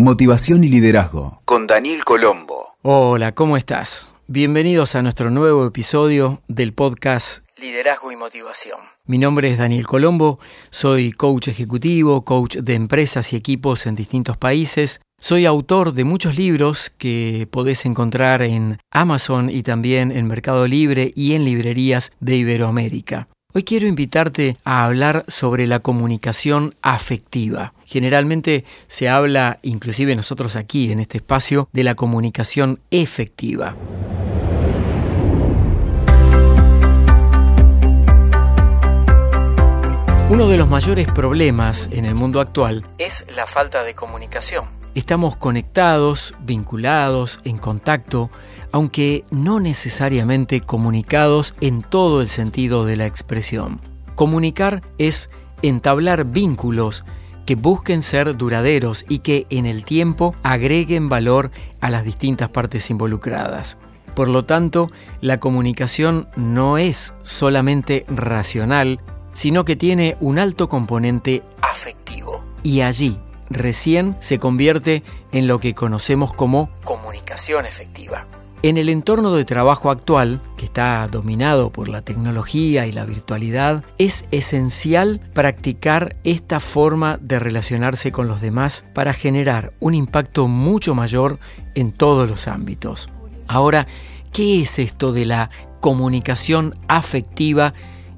Motivación y Liderazgo con Daniel Colombo. Hola, ¿cómo estás? Bienvenidos a nuestro nuevo episodio del podcast Liderazgo y Motivación. Mi nombre es Daniel Colombo, soy coach ejecutivo, coach de empresas y equipos en distintos países. Soy autor de muchos libros que podés encontrar en Amazon y también en Mercado Libre y en librerías de Iberoamérica. Hoy quiero invitarte a hablar sobre la comunicación afectiva. Generalmente se habla, inclusive nosotros aquí en este espacio, de la comunicación efectiva. Uno de los mayores problemas en el mundo actual es la falta de comunicación. Estamos conectados, vinculados, en contacto, aunque no necesariamente comunicados en todo el sentido de la expresión. Comunicar es entablar vínculos que busquen ser duraderos y que en el tiempo agreguen valor a las distintas partes involucradas. Por lo tanto, la comunicación no es solamente racional, sino que tiene un alto componente afectivo. Y allí, recién, se convierte en lo que conocemos como comunicación efectiva. En el entorno de trabajo actual, que está dominado por la tecnología y la virtualidad, es esencial practicar esta forma de relacionarse con los demás para generar un impacto mucho mayor en todos los ámbitos. Ahora, ¿qué es esto de la comunicación afectiva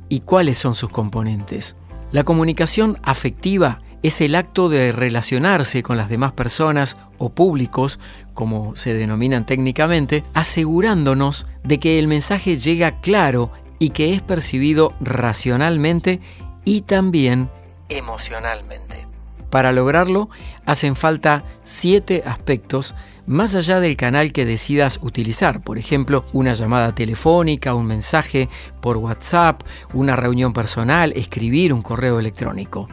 y cuáles son sus componentes? La comunicación afectiva es el acto de relacionarse con las demás personas o públicos, como se denominan técnicamente, asegurándonos de que el mensaje llega claro y que es percibido racionalmente y también emocionalmente. Para lograrlo hacen falta siete aspectos más allá del canal que decidas utilizar, por ejemplo, una llamada telefónica, un mensaje por WhatsApp, una reunión personal, escribir un correo electrónico.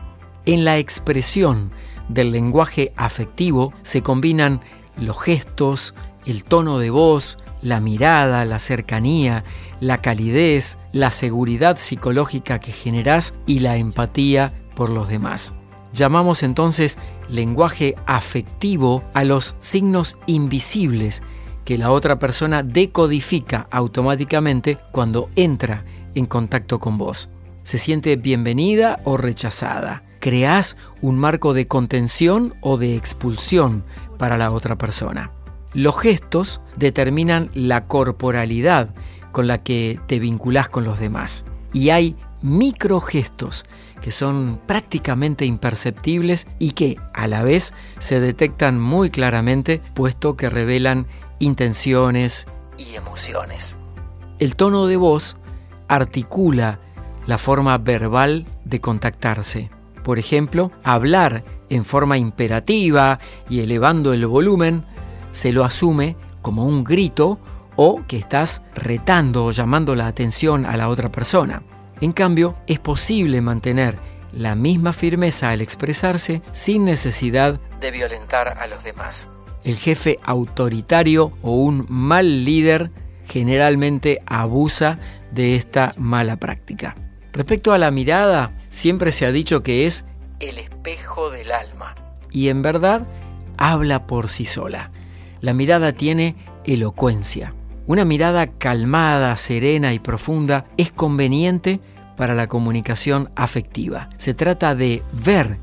En la expresión del lenguaje afectivo se combinan los gestos, el tono de voz, la mirada, la cercanía, la calidez, la seguridad psicológica que generás y la empatía por los demás. Llamamos entonces lenguaje afectivo a los signos invisibles que la otra persona decodifica automáticamente cuando entra en contacto con vos. Se siente bienvenida o rechazada creás un marco de contención o de expulsión para la otra persona. Los gestos determinan la corporalidad con la que te vinculás con los demás. Y hay microgestos que son prácticamente imperceptibles y que a la vez se detectan muy claramente puesto que revelan intenciones y emociones. El tono de voz articula la forma verbal de contactarse por ejemplo, hablar en forma imperativa y elevando el volumen, se lo asume como un grito o que estás retando o llamando la atención a la otra persona. En cambio, es posible mantener la misma firmeza al expresarse sin necesidad de violentar a los demás. El jefe autoritario o un mal líder generalmente abusa de esta mala práctica. Respecto a la mirada, siempre se ha dicho que es el espejo del alma. Y en verdad habla por sí sola. La mirada tiene elocuencia. Una mirada calmada, serena y profunda es conveniente para la comunicación afectiva. Se trata de ver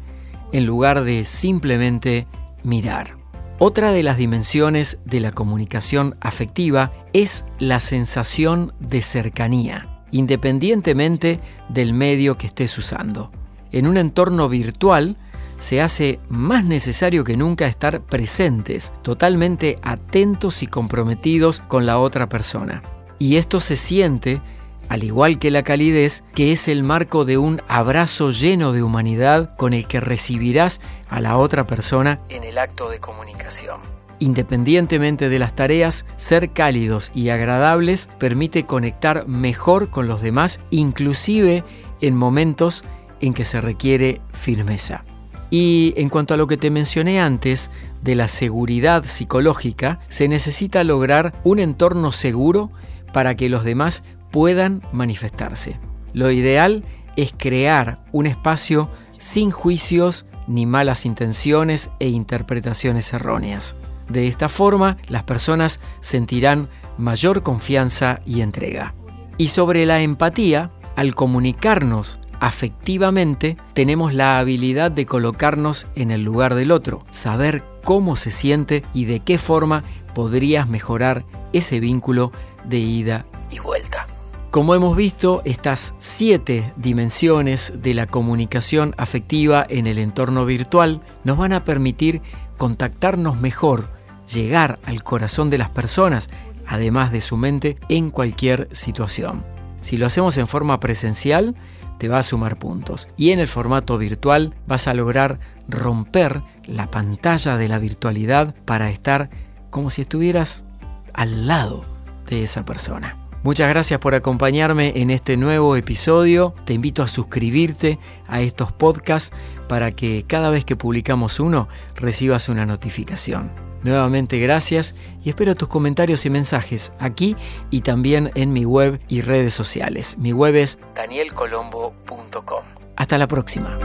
en lugar de simplemente mirar. Otra de las dimensiones de la comunicación afectiva es la sensación de cercanía independientemente del medio que estés usando. En un entorno virtual se hace más necesario que nunca estar presentes, totalmente atentos y comprometidos con la otra persona. Y esto se siente, al igual que la calidez, que es el marco de un abrazo lleno de humanidad con el que recibirás a la otra persona en el acto de comunicación. Independientemente de las tareas, ser cálidos y agradables permite conectar mejor con los demás, inclusive en momentos en que se requiere firmeza. Y en cuanto a lo que te mencioné antes de la seguridad psicológica, se necesita lograr un entorno seguro para que los demás puedan manifestarse. Lo ideal es crear un espacio sin juicios ni malas intenciones e interpretaciones erróneas. De esta forma, las personas sentirán mayor confianza y entrega. Y sobre la empatía, al comunicarnos afectivamente, tenemos la habilidad de colocarnos en el lugar del otro, saber cómo se siente y de qué forma podrías mejorar ese vínculo de ida y vuelta. Como hemos visto, estas siete dimensiones de la comunicación afectiva en el entorno virtual nos van a permitir contactarnos mejor, llegar al corazón de las personas, además de su mente, en cualquier situación. Si lo hacemos en forma presencial, te va a sumar puntos. Y en el formato virtual vas a lograr romper la pantalla de la virtualidad para estar como si estuvieras al lado de esa persona. Muchas gracias por acompañarme en este nuevo episodio. Te invito a suscribirte a estos podcasts para que cada vez que publicamos uno recibas una notificación. Nuevamente gracias y espero tus comentarios y mensajes aquí y también en mi web y redes sociales. Mi web es danielcolombo.com. Hasta la próxima.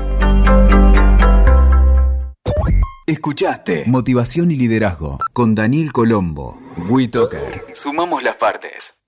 Escuchaste Motivación y Liderazgo con Daniel Colombo. WeToker. Sumamos las partes.